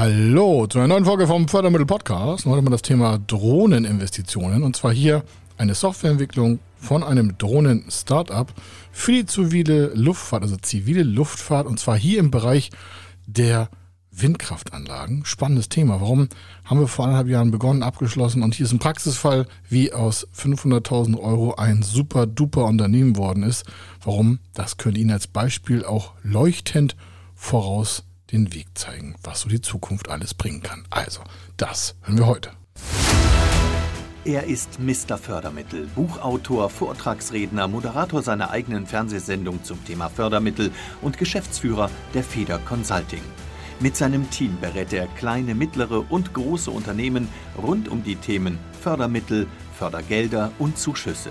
Hallo zu einer neuen Folge vom Fördermittel Podcast. Heute mal das Thema Drohneninvestitionen und zwar hier eine Softwareentwicklung von einem Drohnen-Startup für die zivile Luftfahrt, also zivile Luftfahrt und zwar hier im Bereich der Windkraftanlagen. Spannendes Thema. Warum haben wir vor anderthalb Jahren begonnen, abgeschlossen und hier ist ein Praxisfall, wie aus 500.000 Euro ein super duper Unternehmen worden ist. Warum? Das könnte Ihnen als Beispiel auch leuchtend voraus den Weg zeigen, was so die Zukunft alles bringen kann. Also, das hören wir heute. Er ist Mr. Fördermittel, Buchautor, Vortragsredner, Moderator seiner eigenen Fernsehsendung zum Thema Fördermittel und Geschäftsführer der Feder Consulting. Mit seinem Team berät er kleine, mittlere und große Unternehmen rund um die Themen Fördermittel, Fördergelder und Zuschüsse.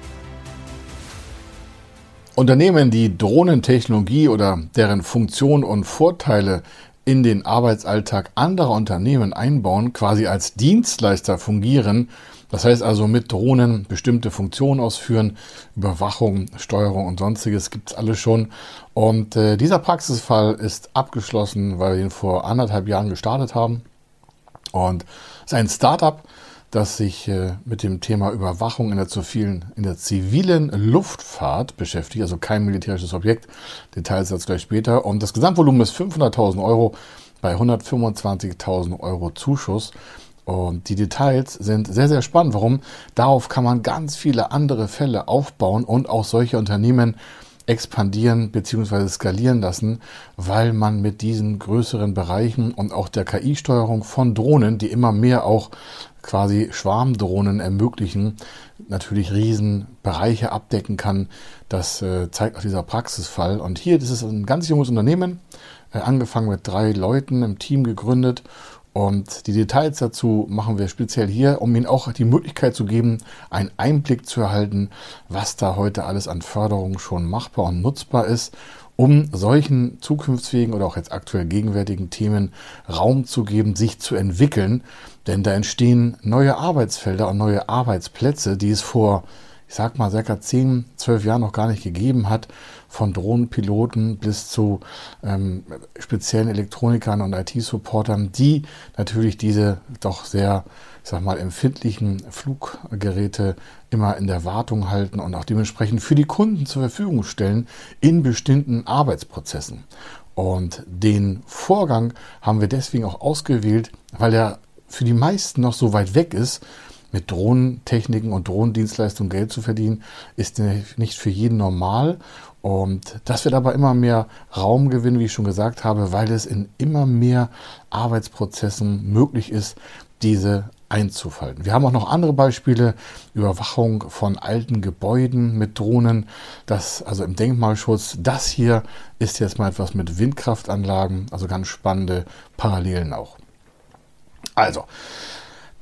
Unternehmen, die Drohnentechnologie oder deren Funktion und Vorteile in den Arbeitsalltag anderer Unternehmen einbauen, quasi als Dienstleister fungieren, das heißt also mit Drohnen bestimmte Funktionen ausführen, Überwachung, Steuerung und sonstiges gibt's alles schon. Und äh, dieser Praxisfall ist abgeschlossen, weil wir ihn vor anderthalb Jahren gestartet haben. Und es ist ein Startup, das sich äh, mit dem Thema Überwachung in der, zivilen, in der zivilen Luftfahrt beschäftigt, also kein militärisches Objekt. Details dazu gleich später. Und das Gesamtvolumen ist 500.000 Euro bei 125.000 Euro Zuschuss. Und die Details sind sehr, sehr spannend. Warum? Darauf kann man ganz viele andere Fälle aufbauen und auch solche Unternehmen expandieren bzw. skalieren lassen, weil man mit diesen größeren Bereichen und auch der KI-Steuerung von Drohnen, die immer mehr auch quasi Schwarmdrohnen ermöglichen, natürlich Riesenbereiche abdecken kann. Das äh, zeigt auch dieser Praxisfall. Und hier, das ist ein ganz junges Unternehmen, äh, angefangen mit drei Leuten im Team gegründet. Und die Details dazu machen wir speziell hier, um Ihnen auch die Möglichkeit zu geben, einen Einblick zu erhalten, was da heute alles an Förderung schon machbar und nutzbar ist um solchen zukunftsfähigen oder auch jetzt aktuell gegenwärtigen Themen Raum zu geben, sich zu entwickeln. Denn da entstehen neue Arbeitsfelder und neue Arbeitsplätze, die es vor, ich sag mal, circa 10, 12 Jahren noch gar nicht gegeben hat. Von Drohnenpiloten bis zu ähm, speziellen Elektronikern und IT-Supportern, die natürlich diese doch sehr ich sag mal, empfindlichen Fluggeräte immer in der Wartung halten und auch dementsprechend für die Kunden zur Verfügung stellen in bestimmten Arbeitsprozessen. Und den Vorgang haben wir deswegen auch ausgewählt, weil er für die meisten noch so weit weg ist, mit Drohnentechniken und Drohnendienstleistungen Geld zu verdienen, ist nicht für jeden normal. Und das wird aber immer mehr Raum gewinnen, wie ich schon gesagt habe, weil es in immer mehr Arbeitsprozessen möglich ist, diese einzufalten. Wir haben auch noch andere Beispiele, Überwachung von alten Gebäuden mit Drohnen, das also im Denkmalschutz. Das hier ist jetzt mal etwas mit Windkraftanlagen, also ganz spannende Parallelen auch. Also,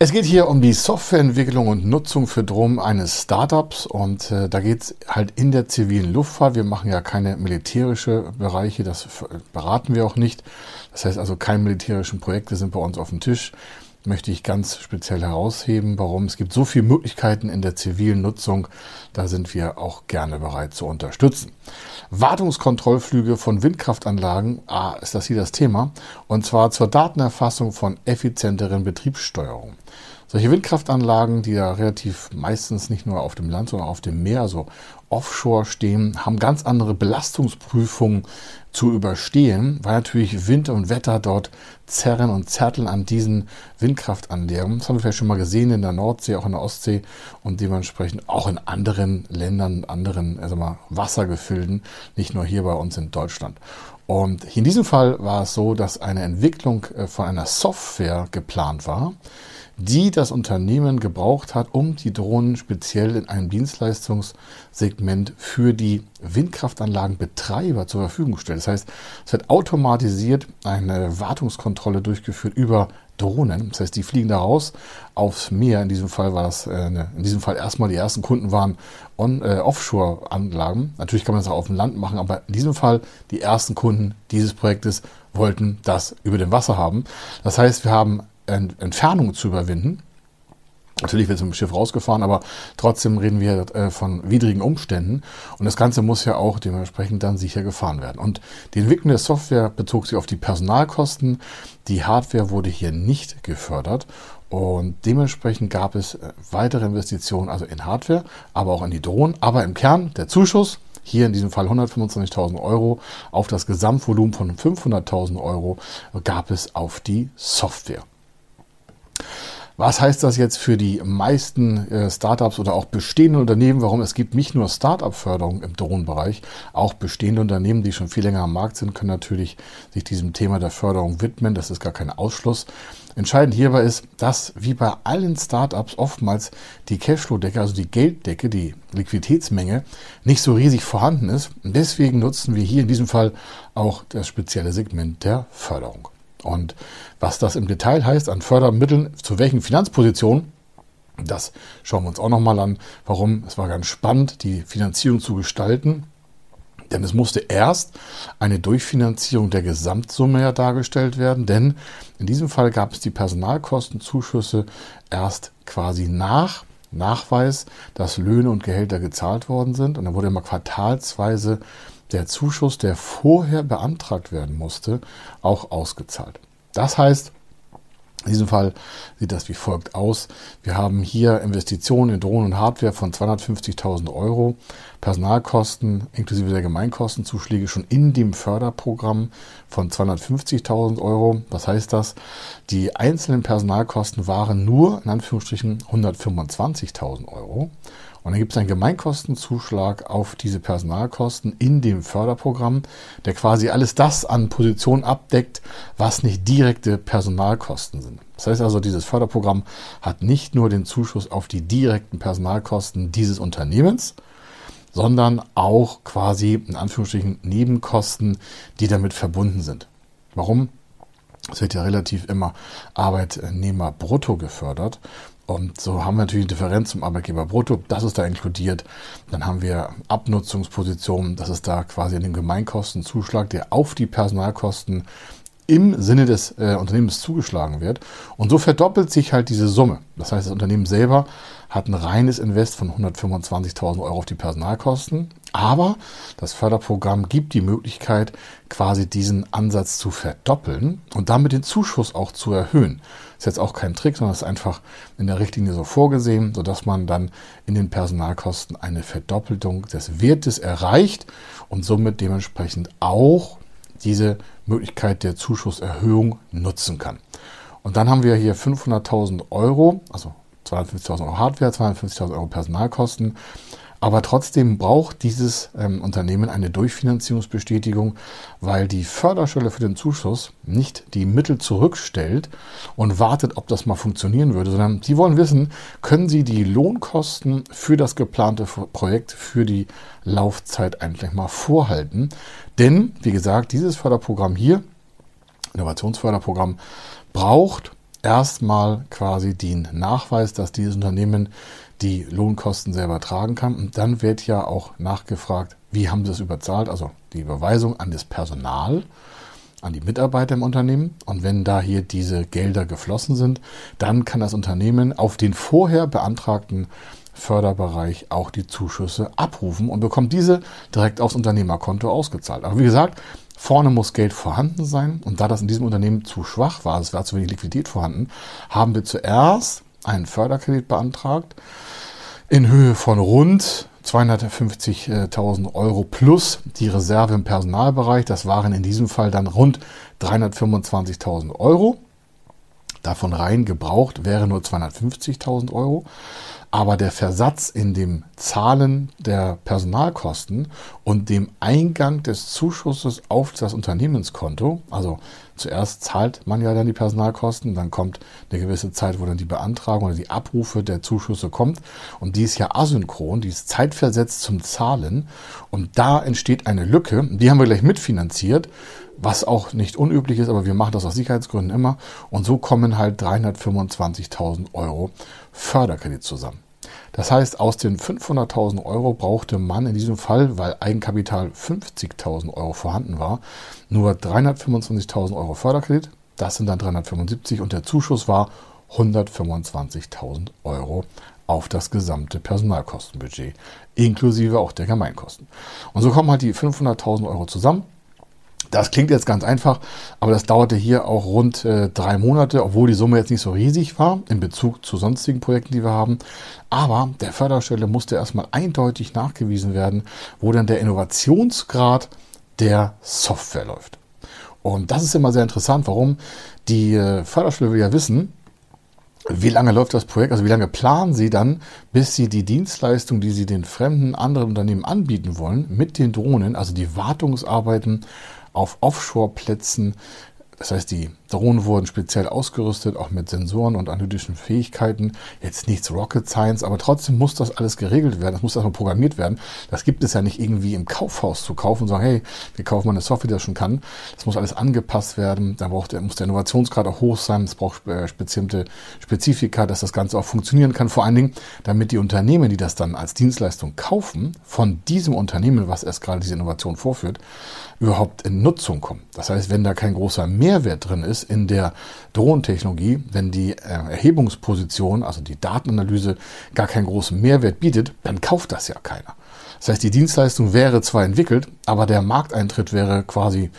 es geht hier um die Softwareentwicklung und Nutzung für Drohnen eines Startups und äh, da geht es halt in der zivilen Luftfahrt. Wir machen ja keine militärische Bereiche, das beraten wir auch nicht. Das heißt also, keine militärischen Projekte sind bei uns auf dem Tisch möchte ich ganz speziell herausheben. Warum? Es gibt so viele Möglichkeiten in der zivilen Nutzung. Da sind wir auch gerne bereit zu unterstützen. Wartungskontrollflüge von Windkraftanlagen. Ah, ist das hier das Thema? Und zwar zur Datenerfassung von effizienteren Betriebssteuerung. Solche Windkraftanlagen, die ja relativ meistens nicht nur auf dem Land, sondern auf dem Meer, also offshore stehen, haben ganz andere Belastungsprüfungen zu überstehen, weil natürlich Wind und Wetter dort zerren und zerteln an diesen Windkraftanlagen. Das haben wir vielleicht schon mal gesehen in der Nordsee, auch in der Ostsee und dementsprechend auch in anderen Ländern, anderen also mal Wassergefilden, nicht nur hier bei uns in Deutschland. Und in diesem Fall war es so, dass eine Entwicklung äh, von einer Software geplant war, die das Unternehmen gebraucht hat, um die Drohnen speziell in einem Dienstleistungssegment für die Windkraftanlagenbetreiber zur Verfügung zu stellen. Das heißt, es wird automatisiert eine Wartungskontrolle durchgeführt über Drohnen. Das heißt, die fliegen da raus aufs Meer. In diesem Fall war das, äh, in diesem Fall erstmal die ersten Kunden waren on, äh, Offshore-Anlagen. Natürlich kann man das auch auf dem Land machen, aber in diesem Fall die ersten Kunden dieses Projektes wollten das über dem Wasser haben. Das heißt, wir haben Entfernungen zu überwinden Natürlich wird es mit dem Schiff rausgefahren, aber trotzdem reden wir äh, von widrigen Umständen. Und das Ganze muss ja auch dementsprechend dann sicher gefahren werden. Und die Entwicklung der Software bezog sich auf die Personalkosten. Die Hardware wurde hier nicht gefördert. Und dementsprechend gab es äh, weitere Investitionen, also in Hardware, aber auch in die Drohnen. Aber im Kern der Zuschuss, hier in diesem Fall 125.000 Euro, auf das Gesamtvolumen von 500.000 Euro gab es auf die Software. Was heißt das jetzt für die meisten äh, Startups oder auch bestehende Unternehmen? Warum es gibt nicht nur Startup-Förderung im Drohnenbereich, auch bestehende Unternehmen, die schon viel länger am Markt sind, können natürlich sich diesem Thema der Förderung widmen. Das ist gar kein Ausschluss. Entscheidend hierbei ist, dass wie bei allen Startups oftmals die Cashflow-Decke, also die Gelddecke, die Liquiditätsmenge nicht so riesig vorhanden ist. Und deswegen nutzen wir hier in diesem Fall auch das spezielle Segment der Förderung. Und was das im Detail heißt an Fördermitteln, zu welchen Finanzpositionen, das schauen wir uns auch nochmal an. Warum? Es war ganz spannend, die Finanzierung zu gestalten. Denn es musste erst eine Durchfinanzierung der Gesamtsumme ja dargestellt werden, denn in diesem Fall gab es die Personalkostenzuschüsse erst quasi nach Nachweis, dass Löhne und Gehälter gezahlt worden sind. Und dann wurde immer quartalsweise der Zuschuss, der vorher beantragt werden musste, auch ausgezahlt. Das heißt, in diesem Fall sieht das wie folgt aus. Wir haben hier Investitionen in Drohnen und Hardware von 250.000 Euro, Personalkosten inklusive der Gemeinkostenzuschläge schon in dem Förderprogramm von 250.000 Euro. Was heißt das? Die einzelnen Personalkosten waren nur in Anführungsstrichen 125.000 Euro. Und dann gibt es einen Gemeinkostenzuschlag auf diese Personalkosten in dem Förderprogramm, der quasi alles das an Positionen abdeckt, was nicht direkte Personalkosten sind. Das heißt also, dieses Förderprogramm hat nicht nur den Zuschuss auf die direkten Personalkosten dieses Unternehmens, sondern auch quasi in Anführungsstrichen Nebenkosten, die damit verbunden sind. Warum? Es wird ja relativ immer Arbeitnehmer brutto gefördert. Und so haben wir natürlich eine Differenz zum Arbeitgeber brutto, das ist da inkludiert. Dann haben wir Abnutzungspositionen, das ist da quasi dem Gemeinkostenzuschlag, der auf die Personalkosten im Sinne des äh, Unternehmens zugeschlagen wird. Und so verdoppelt sich halt diese Summe. Das heißt, das Unternehmen selber hat ein reines Invest von 125.000 Euro auf die Personalkosten. Aber das Förderprogramm gibt die Möglichkeit, quasi diesen Ansatz zu verdoppeln und damit den Zuschuss auch zu erhöhen. Ist jetzt auch kein Trick, sondern ist einfach in der Richtlinie so vorgesehen, sodass man dann in den Personalkosten eine Verdoppelung des Wertes erreicht und somit dementsprechend auch diese Möglichkeit der Zuschusserhöhung nutzen kann. Und dann haben wir hier 500.000 Euro, also 250.000 Euro Hardware, 250.000 Euro Personalkosten aber trotzdem braucht dieses ähm, Unternehmen eine Durchfinanzierungsbestätigung, weil die Förderstelle für den Zuschuss nicht die Mittel zurückstellt und wartet, ob das mal funktionieren würde, sondern sie wollen wissen, können sie die Lohnkosten für das geplante Projekt für die Laufzeit eigentlich mal vorhalten. Denn, wie gesagt, dieses Förderprogramm hier, Innovationsförderprogramm, braucht erstmal quasi den Nachweis, dass dieses Unternehmen die Lohnkosten selber tragen kann. Und dann wird ja auch nachgefragt, wie haben sie das überzahlt? Also die Überweisung an das Personal, an die Mitarbeiter im Unternehmen. Und wenn da hier diese Gelder geflossen sind, dann kann das Unternehmen auf den vorher beantragten Förderbereich auch die Zuschüsse abrufen und bekommt diese direkt aufs Unternehmerkonto ausgezahlt. Aber wie gesagt, vorne muss Geld vorhanden sein. Und da das in diesem Unternehmen zu schwach war, es war zu wenig Liquidität vorhanden, haben wir zuerst einen Förderkredit beantragt in Höhe von rund 250.000 Euro plus die Reserve im Personalbereich. Das waren in diesem Fall dann rund 325.000 Euro. Davon rein gebraucht wäre nur 250.000 Euro aber der Versatz in dem Zahlen der Personalkosten und dem Eingang des Zuschusses auf das Unternehmenskonto, also zuerst zahlt man ja dann die Personalkosten, dann kommt eine gewisse Zeit, wo dann die Beantragung oder die Abrufe der Zuschüsse kommt. Und die ist ja asynchron, die ist zeitversetzt zum Zahlen. Und da entsteht eine Lücke, die haben wir gleich mitfinanziert, was auch nicht unüblich ist, aber wir machen das aus Sicherheitsgründen immer. Und so kommen halt 325.000 Euro Förderkredit zusammen. Das heißt, aus den 500.000 Euro brauchte man in diesem Fall, weil Eigenkapital 50.000 Euro vorhanden war, nur 325.000 Euro Förderkredit. Das sind dann 375 und der Zuschuss war 125.000 Euro auf das gesamte Personalkostenbudget, inklusive auch der Gemeinkosten. Und so kommen halt die 500.000 Euro zusammen. Das klingt jetzt ganz einfach, aber das dauerte hier auch rund äh, drei Monate, obwohl die Summe jetzt nicht so riesig war in Bezug zu sonstigen Projekten, die wir haben. Aber der Förderstelle musste erstmal eindeutig nachgewiesen werden, wo dann der Innovationsgrad der Software läuft. Und das ist immer sehr interessant. Warum? Die äh, Förderstelle will ja wissen, wie lange läuft das Projekt? Also wie lange planen Sie dann, bis Sie die Dienstleistung, die Sie den fremden anderen Unternehmen anbieten wollen, mit den Drohnen, also die Wartungsarbeiten auf Offshore-Plätzen, das heißt, die Drohnen wurden speziell ausgerüstet, auch mit Sensoren und analytischen Fähigkeiten. Jetzt nichts Rocket Science, aber trotzdem muss das alles geregelt werden. Das muss erstmal programmiert werden. Das gibt es ja nicht irgendwie im Kaufhaus zu kaufen und sagen, hey, wir kaufen mal eine Software, die das schon kann. Das muss alles angepasst werden. Da braucht, muss der Innovationsgrad auch hoch sein. Es braucht äh, bestimmte Spezifika, dass das Ganze auch funktionieren kann. Vor allen Dingen, damit die Unternehmen, die das dann als Dienstleistung kaufen, von diesem Unternehmen, was erst gerade diese Innovation vorführt, überhaupt in Nutzung kommen. Das heißt, wenn da kein großer Mehrwert drin ist in der Drohnentechnologie, wenn die äh, Erhebungsposition, also die Datenanalyse, gar keinen großen Mehrwert bietet, dann kauft das ja keiner. Das heißt, die Dienstleistung wäre zwar entwickelt, aber der Markteintritt wäre quasi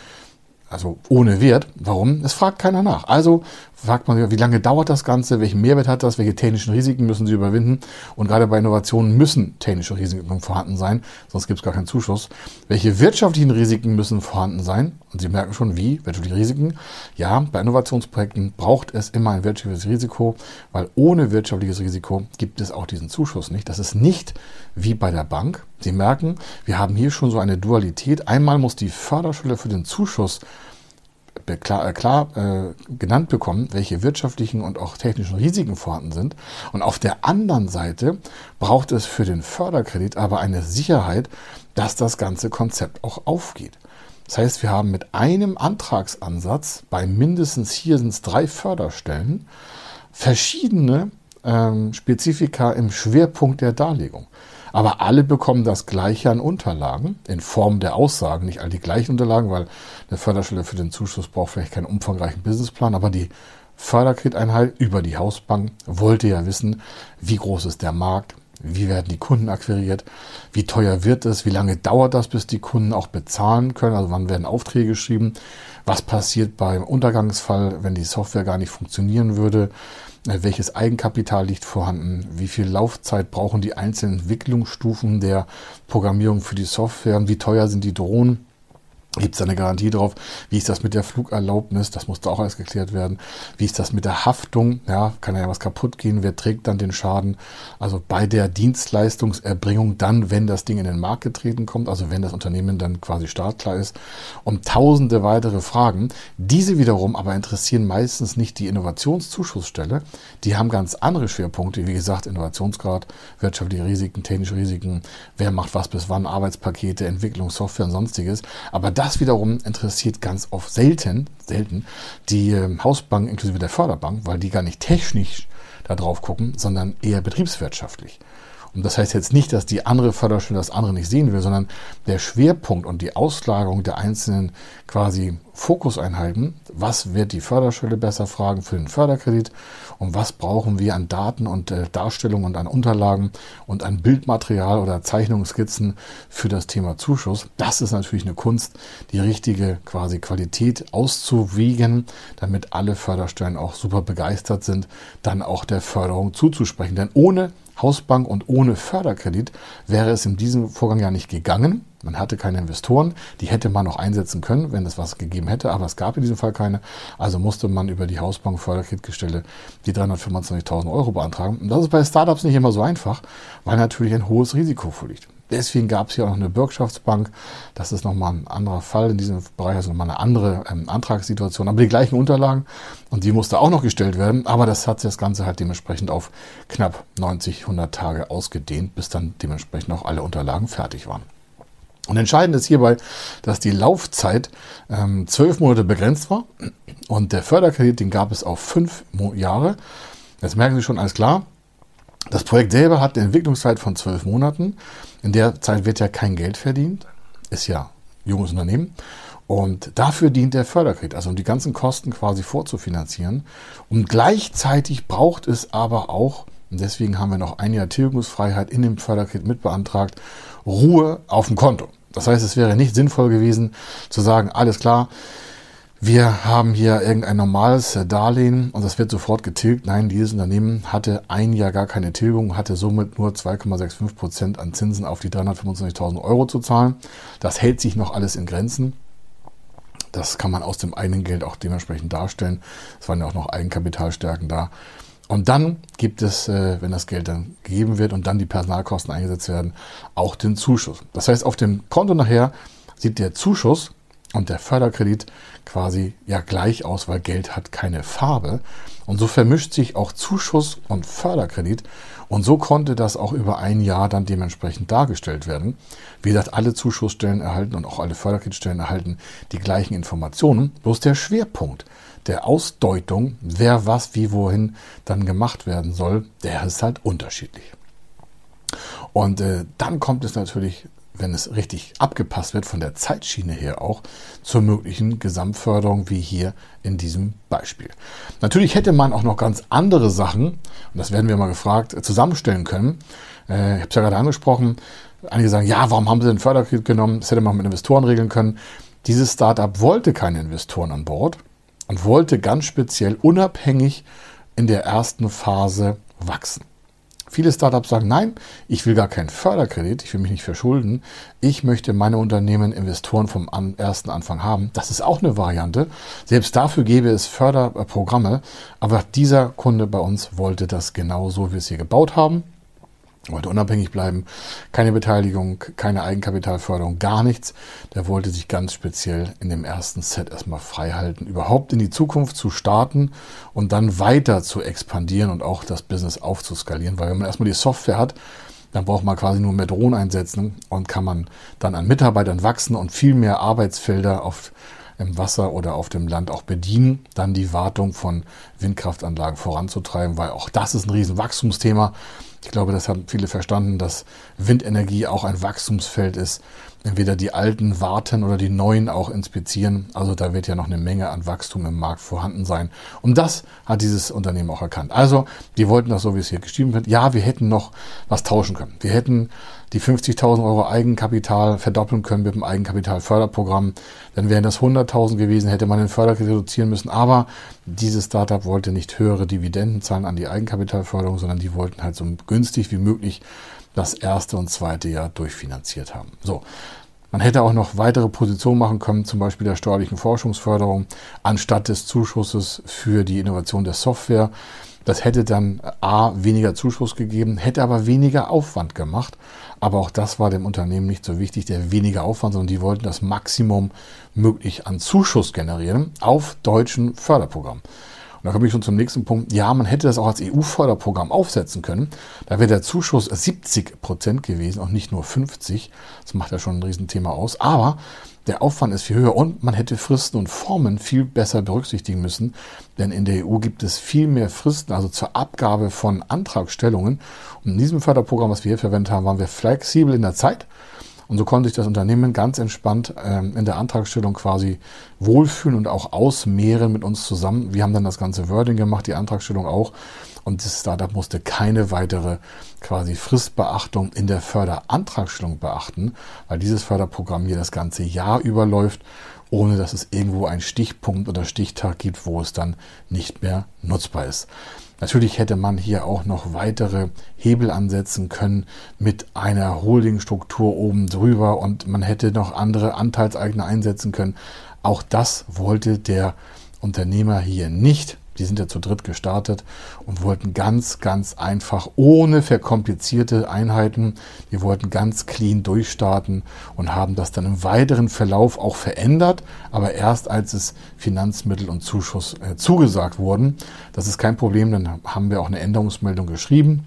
also ohne Wert. Warum? Es fragt keiner nach. Also fragt man sich, wie lange dauert das Ganze, welchen Mehrwert hat das, welche technischen Risiken müssen sie überwinden. Und gerade bei Innovationen müssen technische Risiken vorhanden sein, sonst gibt es gar keinen Zuschuss. Welche wirtschaftlichen Risiken müssen vorhanden sein? Und Sie merken schon, wie wirtschaftliche Risiken. Ja, bei Innovationsprojekten braucht es immer ein wirtschaftliches Risiko, weil ohne wirtschaftliches Risiko gibt es auch diesen Zuschuss nicht. Das ist nicht wie bei der Bank. Sie merken, wir haben hier schon so eine Dualität. Einmal muss die Förderschule für den Zuschuss klar, äh, klar äh, genannt bekommen, welche wirtschaftlichen und auch technischen Risiken vorhanden sind. Und auf der anderen Seite braucht es für den Förderkredit aber eine Sicherheit, dass das ganze Konzept auch aufgeht. Das heißt, wir haben mit einem Antragsansatz bei mindestens hier sind es drei Förderstellen verschiedene ähm, Spezifika im Schwerpunkt der Darlegung. Aber alle bekommen das Gleiche an Unterlagen in Form der Aussagen, nicht all die gleichen Unterlagen, weil eine Förderstelle für den Zuschuss braucht vielleicht keinen umfangreichen Businessplan, aber die Förderkrediteinheit über die Hausbank wollte ja wissen, wie groß ist der Markt, wie werden die Kunden akquiriert, wie teuer wird es, wie lange dauert das, bis die Kunden auch bezahlen können, also wann werden Aufträge geschrieben, was passiert beim Untergangsfall, wenn die Software gar nicht funktionieren würde, äh, welches Eigenkapital liegt vorhanden, wie viel Laufzeit brauchen die einzelnen Entwicklungsstufen der Programmierung für die Software, und wie teuer sind die Drohnen. Gibt es eine Garantie drauf? Wie ist das mit der Flugerlaubnis? Das muss da auch alles geklärt werden. Wie ist das mit der Haftung? Ja, kann ja was kaputt gehen? Wer trägt dann den Schaden? Also bei der Dienstleistungserbringung dann, wenn das Ding in den Markt getreten kommt, also wenn das Unternehmen dann quasi startklar ist, um tausende weitere Fragen. Diese wiederum aber interessieren meistens nicht die Innovationszuschussstelle. Die haben ganz andere Schwerpunkte, wie gesagt, Innovationsgrad, wirtschaftliche Risiken, technische Risiken, wer macht was bis wann, Arbeitspakete, Entwicklung, Software und sonstiges. Aber das wiederum interessiert ganz oft selten, selten die ähm, Hausbank inklusive der Förderbank, weil die gar nicht technisch da drauf gucken, sondern eher betriebswirtschaftlich. Und das heißt jetzt nicht, dass die andere Förderstelle das andere nicht sehen will, sondern der Schwerpunkt und die Auslagerung der einzelnen quasi Fokuseinheiten, was wird die Förderstelle besser fragen für den Förderkredit und was brauchen wir an Daten und äh, Darstellungen und an Unterlagen und an Bildmaterial oder Zeichnungsskizzen für das Thema Zuschuss. Das ist natürlich eine Kunst, die richtige quasi Qualität auszuwiegen, damit alle Förderstellen auch super begeistert sind, dann auch der Förderung zuzusprechen. Denn ohne Hausbank und ohne Förderkredit wäre es in diesem Vorgang ja nicht gegangen. Man hatte keine Investoren, die hätte man noch einsetzen können, wenn es was gegeben hätte, aber es gab in diesem Fall keine. Also musste man über die Hausbank Förderkreditgestelle die 325.000 Euro beantragen. Und das ist bei Startups nicht immer so einfach, weil natürlich ein hohes Risiko vorliegt. Deswegen gab es hier auch noch eine Bürgschaftsbank. Das ist nochmal ein anderer Fall in diesem Bereich, also nochmal eine andere ähm, Antragssituation. Aber die gleichen Unterlagen und die musste auch noch gestellt werden. Aber das hat sich das Ganze halt dementsprechend auf knapp 90, 100 Tage ausgedehnt, bis dann dementsprechend auch alle Unterlagen fertig waren. Und entscheidend ist hierbei, dass die Laufzeit ähm, zwölf Monate begrenzt war und der Förderkredit, den gab es auf fünf Jahre. Jetzt merken Sie schon, alles klar. Das Projekt selber hat eine Entwicklungszeit von zwölf Monaten. In der Zeit wird ja kein Geld verdient. Ist ja junges Unternehmen. Und dafür dient der Förderkredit, also um die ganzen Kosten quasi vorzufinanzieren. Und gleichzeitig braucht es aber auch, und deswegen haben wir noch ein Jahr Tilgungsfreiheit in dem Förderkredit mit beantragt, Ruhe auf dem Konto. Das heißt, es wäre nicht sinnvoll gewesen zu sagen, alles klar, wir haben hier irgendein normales Darlehen und das wird sofort getilgt. Nein, dieses Unternehmen hatte ein Jahr gar keine Tilgung, hatte somit nur 2,65 Prozent an Zinsen auf die 325.000 Euro zu zahlen. Das hält sich noch alles in Grenzen. Das kann man aus dem eigenen Geld auch dementsprechend darstellen. Es waren ja auch noch Eigenkapitalstärken da. Und dann gibt es, äh, wenn das Geld dann gegeben wird und dann die Personalkosten eingesetzt werden, auch den Zuschuss. Das heißt, auf dem Konto nachher sieht der Zuschuss und der Förderkredit quasi ja gleich aus, weil Geld hat keine Farbe. Und so vermischt sich auch Zuschuss und Förderkredit. Und so konnte das auch über ein Jahr dann dementsprechend dargestellt werden. Wie gesagt, alle Zuschussstellen erhalten und auch alle Förderkreditstellen erhalten die gleichen Informationen. Bloß der Schwerpunkt der Ausdeutung, wer was wie wohin dann gemacht werden soll, der ist halt unterschiedlich. Und äh, dann kommt es natürlich, wenn es richtig abgepasst wird, von der Zeitschiene her auch zur möglichen Gesamtförderung, wie hier in diesem Beispiel. Natürlich hätte man auch noch ganz andere Sachen, und das werden wir mal gefragt, zusammenstellen können. Äh, ich habe es ja gerade angesprochen. Einige sagen, ja, warum haben sie den Förderkredit genommen? Das hätte man mit Investoren regeln können. Dieses Startup wollte keine Investoren an Bord und wollte ganz speziell unabhängig in der ersten Phase wachsen. Viele Startups sagen, nein, ich will gar keinen Förderkredit, ich will mich nicht verschulden. Ich möchte meine Unternehmen Investoren vom ersten Anfang haben. Das ist auch eine Variante. Selbst dafür gäbe es Förderprogramme. Aber dieser Kunde bei uns wollte das genauso, wie wir es hier gebaut haben wollte unabhängig bleiben, keine Beteiligung, keine Eigenkapitalförderung, gar nichts. Der wollte sich ganz speziell in dem ersten Set erstmal frei halten, überhaupt in die Zukunft zu starten und dann weiter zu expandieren und auch das Business aufzuskalieren, weil wenn man erstmal die Software hat, dann braucht man quasi nur mehr Drohnen einsetzen und kann man dann an Mitarbeitern wachsen und viel mehr Arbeitsfelder auf im Wasser oder auf dem Land auch bedienen, dann die Wartung von Windkraftanlagen voranzutreiben, weil auch das ist ein riesen Wachstumsthema. Ich glaube, das haben viele verstanden, dass Windenergie auch ein Wachstumsfeld ist. Entweder die alten warten oder die neuen auch inspizieren. Also da wird ja noch eine Menge an Wachstum im Markt vorhanden sein. Und das hat dieses Unternehmen auch erkannt. Also, die wollten das so, wie es hier geschrieben wird. Ja, wir hätten noch was tauschen können. Wir hätten die 50.000 Euro Eigenkapital verdoppeln können mit dem Eigenkapitalförderprogramm. Dann wären das 100.000 gewesen, hätte man den Förderkredit reduzieren müssen. Aber dieses Startup wollte nicht höhere Dividenden zahlen an die Eigenkapitalförderung, sondern die wollten halt so günstig wie möglich das erste und zweite Jahr durchfinanziert haben. So. Man hätte auch noch weitere Positionen machen können, zum Beispiel der steuerlichen Forschungsförderung, anstatt des Zuschusses für die Innovation der Software. Das hätte dann A weniger Zuschuss gegeben, hätte aber weniger Aufwand gemacht. Aber auch das war dem Unternehmen nicht so wichtig, der weniger Aufwand, sondern die wollten das Maximum möglich an Zuschuss generieren auf deutschen Förderprogrammen. Und da komme ich schon zum nächsten Punkt. Ja, man hätte das auch als EU-Förderprogramm aufsetzen können. Da wäre der Zuschuss 70 Prozent gewesen und nicht nur 50. Das macht ja schon ein Riesenthema aus. Aber der Aufwand ist viel höher und man hätte Fristen und Formen viel besser berücksichtigen müssen, denn in der EU gibt es viel mehr Fristen, also zur Abgabe von Antragstellungen. Und in diesem Förderprogramm, was wir hier verwendet haben, waren wir flexibel in der Zeit und so konnte sich das Unternehmen ganz entspannt ähm, in der Antragstellung quasi wohlfühlen und auch ausmehren mit uns zusammen. Wir haben dann das ganze Wording gemacht, die Antragstellung auch. Und das Startup musste keine weitere quasi Fristbeachtung in der Förderantragstellung beachten, weil dieses Förderprogramm hier das ganze Jahr überläuft, ohne dass es irgendwo einen Stichpunkt oder Stichtag gibt, wo es dann nicht mehr nutzbar ist. Natürlich hätte man hier auch noch weitere Hebel ansetzen können mit einer Holdingstruktur oben drüber und man hätte noch andere Anteilseigner einsetzen können. Auch das wollte der Unternehmer hier nicht. Die sind ja zu dritt gestartet und wollten ganz, ganz einfach, ohne verkomplizierte Einheiten, die wollten ganz clean durchstarten und haben das dann im weiteren Verlauf auch verändert, aber erst als es Finanzmittel und Zuschuss äh, zugesagt wurden. Das ist kein Problem, dann haben wir auch eine Änderungsmeldung geschrieben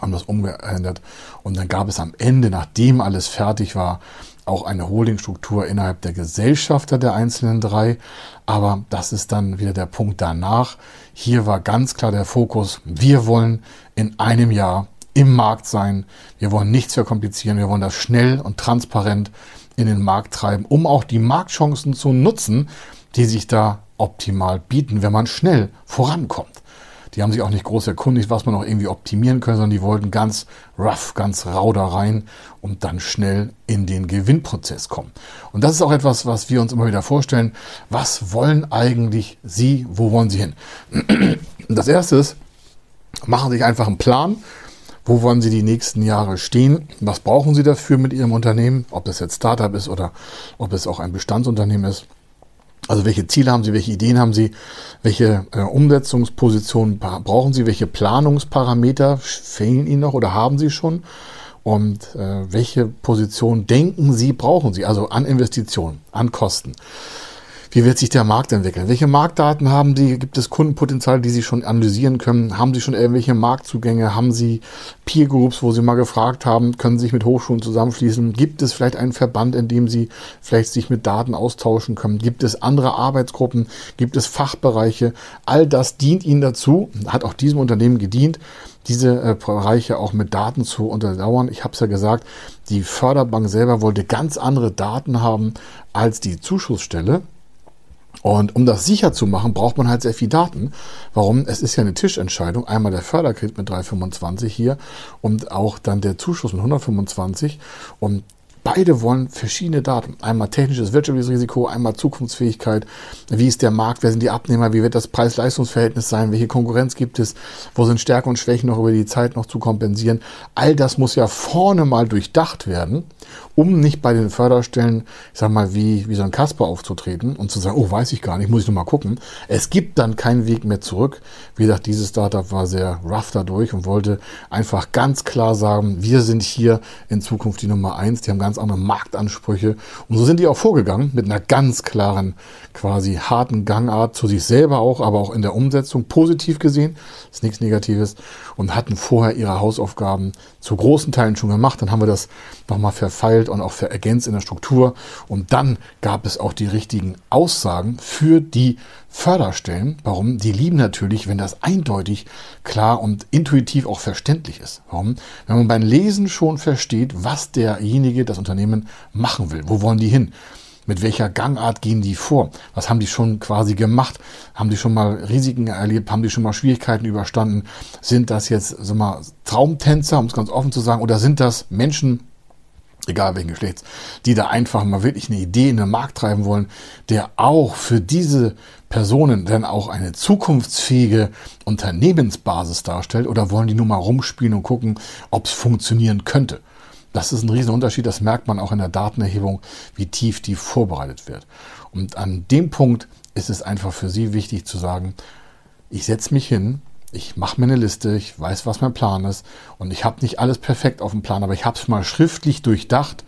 haben das umgeändert und dann gab es am Ende, nachdem alles fertig war, auch eine Holdingstruktur innerhalb der Gesellschafter der einzelnen drei. Aber das ist dann wieder der Punkt danach. Hier war ganz klar der Fokus, wir wollen in einem Jahr im Markt sein. Wir wollen nichts verkomplizieren. Wir wollen das schnell und transparent in den Markt treiben, um auch die Marktchancen zu nutzen, die sich da optimal bieten, wenn man schnell vorankommt. Die haben sich auch nicht groß erkundigt, was man noch irgendwie optimieren können, sondern die wollten ganz rough, ganz rau da rein und dann schnell in den Gewinnprozess kommen. Und das ist auch etwas, was wir uns immer wieder vorstellen. Was wollen eigentlich Sie? Wo wollen Sie hin? Das erste ist, machen Sie sich einfach einen Plan. Wo wollen Sie die nächsten Jahre stehen? Was brauchen Sie dafür mit Ihrem Unternehmen? Ob das jetzt Startup ist oder ob es auch ein Bestandsunternehmen ist. Also welche Ziele haben Sie, welche Ideen haben Sie, welche äh, Umsetzungspositionen brauchen Sie, welche Planungsparameter fehlen Ihnen noch oder haben Sie schon und äh, welche Position denken Sie, brauchen Sie, also an Investitionen, an Kosten. Wie wird sich der Markt entwickeln? Welche Marktdaten haben Sie? Gibt es Kundenpotenzial, die Sie schon analysieren können? Haben Sie schon irgendwelche Marktzugänge? Haben Sie Peer Groups, wo Sie mal gefragt haben, können Sie sich mit Hochschulen zusammenschließen? Gibt es vielleicht einen Verband, in dem Sie vielleicht sich mit Daten austauschen können? Gibt es andere Arbeitsgruppen? Gibt es Fachbereiche? All das dient Ihnen dazu, hat auch diesem Unternehmen gedient, diese äh, Bereiche auch mit Daten zu unterdauern. Ich habe es ja gesagt, die Förderbank selber wollte ganz andere Daten haben als die Zuschussstelle. Und um das sicher zu machen, braucht man halt sehr viel Daten. Warum? Es ist ja eine Tischentscheidung. Einmal der Förderkredit mit 325 hier und auch dann der Zuschuss mit 125. Und Beide wollen verschiedene Daten. Einmal technisches, wirtschaftliches Risiko, einmal Zukunftsfähigkeit. Wie ist der Markt? Wer sind die Abnehmer? Wie wird das Preis-Leistungs-Verhältnis sein? Welche Konkurrenz gibt es? Wo sind Stärken und Schwächen noch über die Zeit noch zu kompensieren? All das muss ja vorne mal durchdacht werden, um nicht bei den Förderstellen, ich sag mal, wie, wie so ein Kasper aufzutreten und zu sagen, oh, weiß ich gar nicht, muss ich nur mal gucken. Es gibt dann keinen Weg mehr zurück. Wie gesagt, dieses Startup war sehr rough dadurch und wollte einfach ganz klar sagen, wir sind hier in Zukunft die Nummer eins. Die haben ganz andere Marktansprüche. Und so sind die auch vorgegangen mit einer ganz klaren, quasi harten Gangart zu sich selber auch, aber auch in der Umsetzung positiv gesehen. ist nichts Negatives. Und hatten vorher ihre Hausaufgaben zu großen Teilen schon gemacht. Dann haben wir das nochmal verfeilt und auch ergänzt in der Struktur. Und dann gab es auch die richtigen Aussagen für die Förderstellen. Warum? Die lieben natürlich, wenn das eindeutig, klar und intuitiv auch verständlich ist. Warum? Wenn man beim Lesen schon versteht, was derjenige, das Unternehmen machen will. Wo wollen die hin? Mit welcher Gangart gehen die vor? Was haben die schon quasi gemacht? Haben die schon mal Risiken erlebt? Haben die schon mal Schwierigkeiten überstanden? Sind das jetzt, sag mal, Traumtänzer, um es ganz offen zu sagen, oder sind das Menschen, egal welchen Geschlechts, die da einfach mal wirklich eine Idee in den Markt treiben wollen, der auch für diese Personen dann auch eine zukunftsfähige Unternehmensbasis darstellt oder wollen die nur mal rumspielen und gucken, ob es funktionieren könnte. Das ist ein Riesenunterschied, das merkt man auch in der Datenerhebung, wie tief die vorbereitet wird. Und an dem Punkt ist es einfach für Sie wichtig zu sagen, ich setze mich hin, ich mache mir eine Liste, ich weiß, was mein Plan ist und ich habe nicht alles perfekt auf dem Plan, aber ich habe es mal schriftlich durchdacht.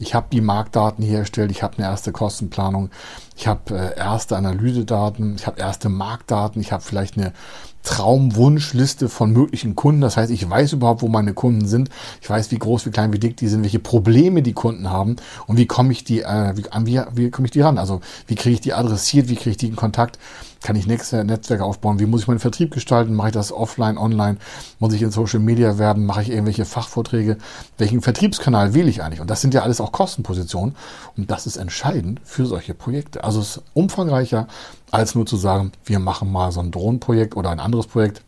Ich habe die Marktdaten hergestellt, ich habe eine erste Kostenplanung, ich habe äh, erste Analysedaten, ich habe erste Marktdaten, ich habe vielleicht eine Traumwunschliste von möglichen Kunden. Das heißt, ich weiß überhaupt, wo meine Kunden sind. Ich weiß, wie groß, wie klein, wie dick die sind, welche Probleme die Kunden haben und wie komme ich die, äh, wie, wie, wie komme ich die ran? Also wie kriege ich die adressiert, wie kriege ich die in Kontakt? Kann ich nächste Netzwerke aufbauen? Wie muss ich meinen Vertrieb gestalten? Mache ich das offline, online? Muss ich in Social Media werden? Mache ich irgendwelche Fachvorträge? Welchen Vertriebskanal wähle ich eigentlich? Und das sind ja alles auch Kostenpositionen. Und das ist entscheidend für solche Projekte. Also es ist umfangreicher, als nur zu sagen, wir machen mal so ein Drohnenprojekt oder ein anderes Projekt.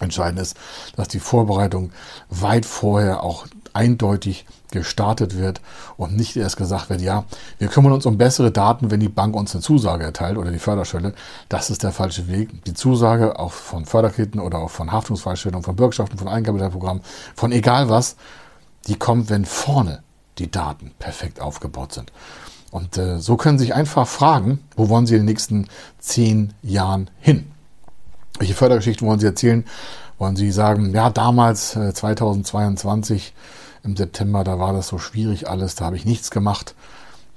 Entscheidend ist, dass die Vorbereitung weit vorher auch eindeutig gestartet wird und nicht erst gesagt wird, ja, wir kümmern uns um bessere Daten, wenn die Bank uns eine Zusage erteilt oder die Förderstelle. Das ist der falsche Weg. Die Zusage auch von Förderkrediten oder auch von Haftungsfreistellung, von Bürgschaften, von Eingabeprogrammen, von egal was, die kommt, wenn vorne die Daten perfekt aufgebaut sind. Und äh, so können Sie sich einfach fragen, wo wollen Sie in den nächsten zehn Jahren hin? Welche Fördergeschichten wollen Sie erzählen? Wollen Sie sagen, ja, damals, äh, 2022, im September, da war das so schwierig alles, da habe ich nichts gemacht,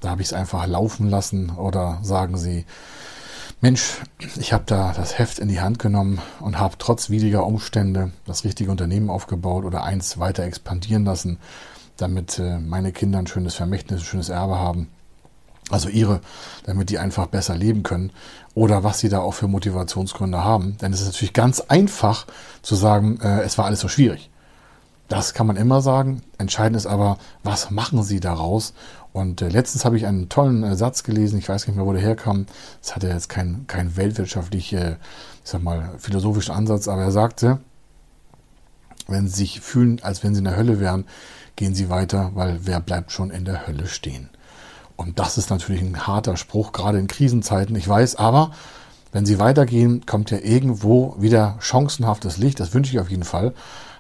da habe ich es einfach laufen lassen oder sagen Sie, Mensch, ich habe da das Heft in die Hand genommen und habe trotz widriger Umstände das richtige Unternehmen aufgebaut oder eins weiter expandieren lassen. damit äh, meine Kinder ein schönes Vermächtnis, ein schönes Erbe haben. Also ihre, damit die einfach besser leben können. Oder was sie da auch für Motivationsgründe haben. Denn es ist natürlich ganz einfach zu sagen, äh, es war alles so schwierig. Das kann man immer sagen. Entscheidend ist aber, was machen sie daraus? Und äh, letztens habe ich einen tollen äh, Satz gelesen, ich weiß nicht mehr, wo der herkam. Das hatte jetzt keinen kein weltwirtschaftlich, äh, ich sag mal, philosophischen Ansatz, aber er sagte, wenn sie sich fühlen, als wenn sie in der Hölle wären, gehen sie weiter, weil wer bleibt schon in der Hölle stehen? Und das ist natürlich ein harter Spruch, gerade in Krisenzeiten. Ich weiß, aber wenn sie weitergehen, kommt ja irgendwo wieder chancenhaftes Licht. Das wünsche ich auf jeden Fall.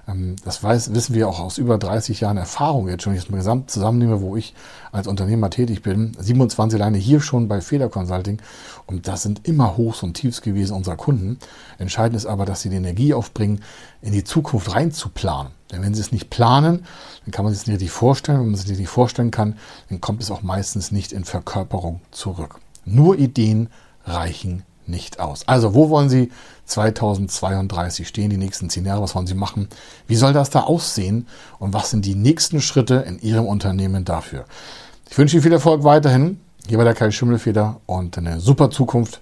Ähm, das weiß, wissen wir auch aus über 30 Jahren Erfahrung jetzt schon, wenn ich das mal gesamt zusammennehme, wo ich als Unternehmer tätig bin. 27 alleine hier schon bei Feder Consulting. Und das sind immer Hochs und Tiefs gewesen unserer Kunden. Entscheidend ist aber, dass sie die Energie aufbringen, in die Zukunft reinzuplanen. Denn wenn sie es nicht planen, dann kann man es nicht richtig vorstellen. Wenn man sich nicht vorstellen kann, dann kommt es auch meistens nicht in Verkörperung zurück. Nur Ideen reichen nicht aus. Also, wo wollen Sie 2032 stehen, die nächsten zehn Jahre? Was wollen Sie machen? Wie soll das da aussehen? Und was sind die nächsten Schritte in Ihrem Unternehmen dafür? Ich wünsche Ihnen viel Erfolg weiterhin hier bei der Kai Schimmelfeder und eine super Zukunft